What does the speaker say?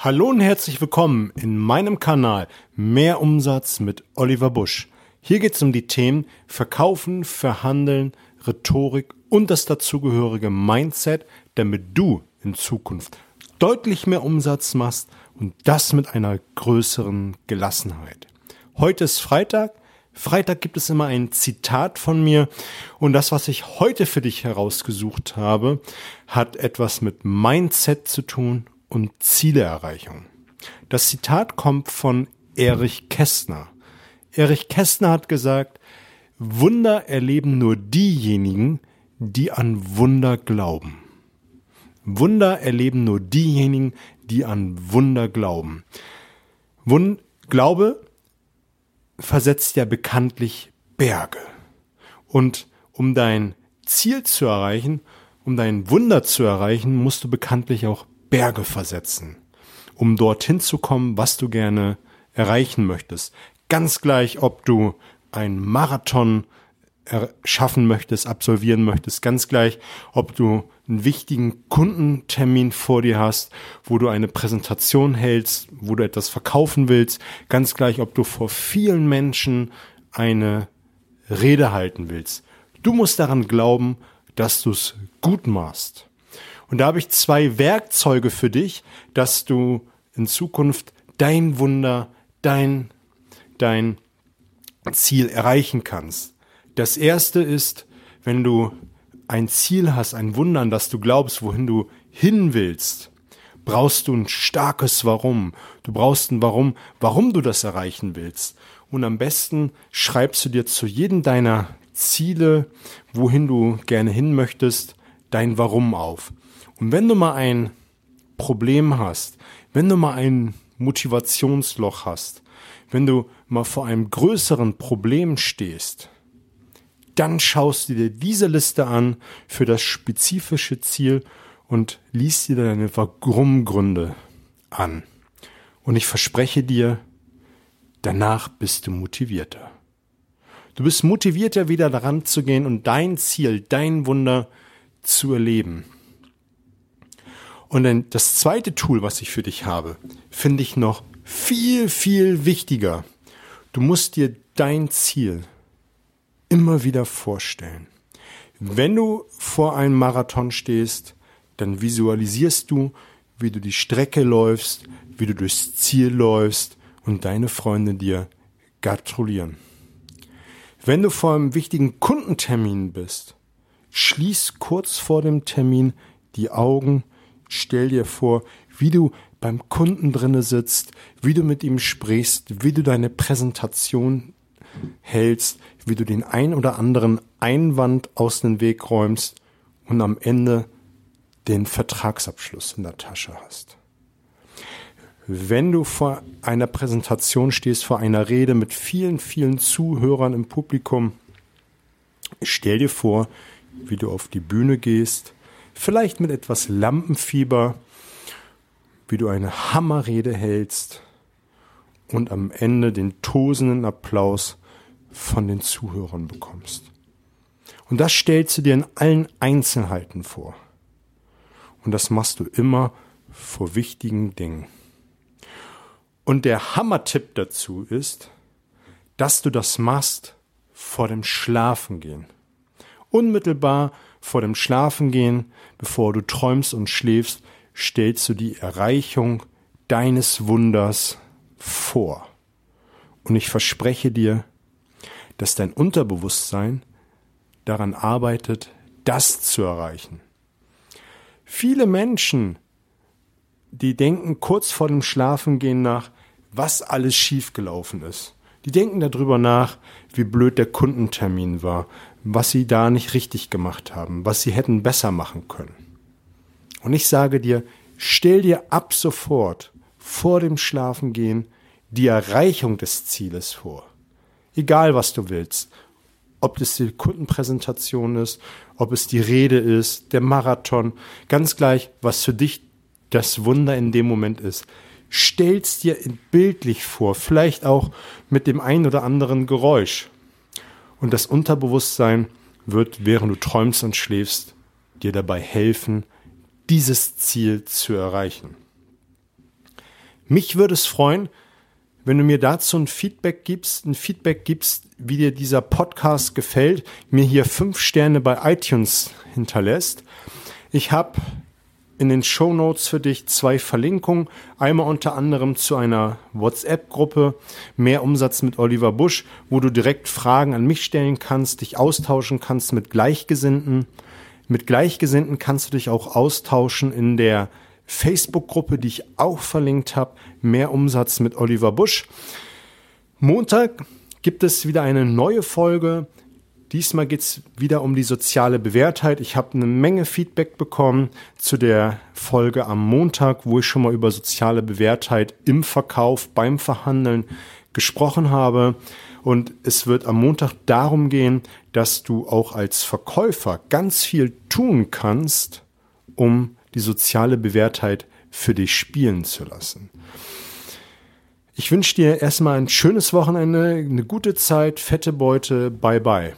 Hallo und herzlich willkommen in meinem Kanal Mehr Umsatz mit Oliver Busch. Hier geht es um die Themen Verkaufen, Verhandeln, Rhetorik und das dazugehörige Mindset, damit du in Zukunft deutlich mehr Umsatz machst und das mit einer größeren Gelassenheit. Heute ist Freitag. Freitag gibt es immer ein Zitat von mir und das, was ich heute für dich herausgesucht habe, hat etwas mit Mindset zu tun und Zieleerreichung. Das Zitat kommt von Erich Kästner. Erich Kästner hat gesagt, Wunder erleben nur diejenigen, die an Wunder glauben. Wunder erleben nur diejenigen, die an Wunder glauben. Wund Glaube versetzt ja bekanntlich Berge. Und um dein Ziel zu erreichen, um dein Wunder zu erreichen, musst du bekanntlich auch Berge versetzen, um dorthin zu kommen, was du gerne erreichen möchtest. Ganz gleich, ob du einen Marathon schaffen möchtest, absolvieren möchtest, ganz gleich, ob du einen wichtigen Kundentermin vor dir hast, wo du eine Präsentation hältst, wo du etwas verkaufen willst, ganz gleich, ob du vor vielen Menschen eine Rede halten willst. Du musst daran glauben, dass du es gut machst. Und da habe ich zwei Werkzeuge für dich, dass du in Zukunft dein Wunder, dein, dein Ziel erreichen kannst. Das erste ist, wenn du ein Ziel hast, ein Wunder, an das du glaubst, wohin du hin willst, brauchst du ein starkes Warum. Du brauchst ein Warum, warum du das erreichen willst. Und am besten schreibst du dir zu jedem deiner Ziele, wohin du gerne hin möchtest, dein Warum auf. Und wenn du mal ein Problem hast, wenn du mal ein Motivationsloch hast, wenn du mal vor einem größeren Problem stehst, dann schaust du dir diese Liste an für das spezifische Ziel und liest dir deine Warum-Gründe an. Und ich verspreche dir, danach bist du motivierter. Du bist motivierter, wieder daran zu gehen und dein Ziel, dein Wunder zu erleben. Und dann das zweite Tool, was ich für dich habe, finde ich noch viel, viel wichtiger. Du musst dir dein Ziel immer wieder vorstellen. Wenn du vor einem Marathon stehst, dann visualisierst du, wie du die Strecke läufst, wie du durchs Ziel läufst und deine Freunde dir gratulieren. Wenn du vor einem wichtigen Kundentermin bist, schließ kurz vor dem Termin die Augen Stell dir vor, wie du beim Kunden drinne sitzt, wie du mit ihm sprichst, wie du deine Präsentation hältst, wie du den ein oder anderen Einwand aus dem Weg räumst und am Ende den Vertragsabschluss in der Tasche hast. Wenn du vor einer Präsentation stehst, vor einer Rede mit vielen, vielen Zuhörern im Publikum, stell dir vor, wie du auf die Bühne gehst, vielleicht mit etwas Lampenfieber, wie du eine Hammerrede hältst und am Ende den tosenden Applaus von den Zuhörern bekommst. Und das stellst du dir in allen Einzelheiten vor. Und das machst du immer vor wichtigen Dingen. Und der Hammertipp dazu ist, dass du das machst vor dem Schlafengehen. Unmittelbar vor dem Schlafengehen, bevor du träumst und schläfst, stellst du die Erreichung deines Wunders vor. Und ich verspreche dir, dass dein Unterbewusstsein daran arbeitet, das zu erreichen. Viele Menschen, die denken kurz vor dem Schlafengehen nach, was alles schiefgelaufen ist. Die denken darüber nach, wie blöd der Kundentermin war, was sie da nicht richtig gemacht haben, was sie hätten besser machen können. Und ich sage dir, stell dir ab sofort vor dem Schlafengehen die Erreichung des Zieles vor. Egal was du willst. Ob es die Kundenpräsentation ist, ob es die Rede ist, der Marathon, ganz gleich, was für dich das Wunder in dem Moment ist stellst dir bildlich vor, vielleicht auch mit dem ein oder anderen Geräusch. Und das Unterbewusstsein wird, während du träumst und schläfst, dir dabei helfen, dieses Ziel zu erreichen. Mich würde es freuen, wenn du mir dazu ein Feedback gibst, ein Feedback gibst, wie dir dieser Podcast gefällt, mir hier fünf Sterne bei iTunes hinterlässt. Ich habe in den Show Notes für dich zwei Verlinkungen. Einmal unter anderem zu einer WhatsApp-Gruppe Mehr Umsatz mit Oliver Busch, wo du direkt Fragen an mich stellen kannst, dich austauschen kannst mit Gleichgesinnten. Mit Gleichgesinnten kannst du dich auch austauschen in der Facebook-Gruppe, die ich auch verlinkt habe. Mehr Umsatz mit Oliver Busch. Montag gibt es wieder eine neue Folge. Diesmal geht es wieder um die soziale Bewährtheit. Ich habe eine Menge Feedback bekommen zu der Folge am Montag, wo ich schon mal über soziale Bewährtheit im Verkauf, beim Verhandeln gesprochen habe. Und es wird am Montag darum gehen, dass du auch als Verkäufer ganz viel tun kannst, um die soziale Bewährtheit für dich spielen zu lassen. Ich wünsche dir erstmal ein schönes Wochenende, eine gute Zeit, fette Beute, bye bye.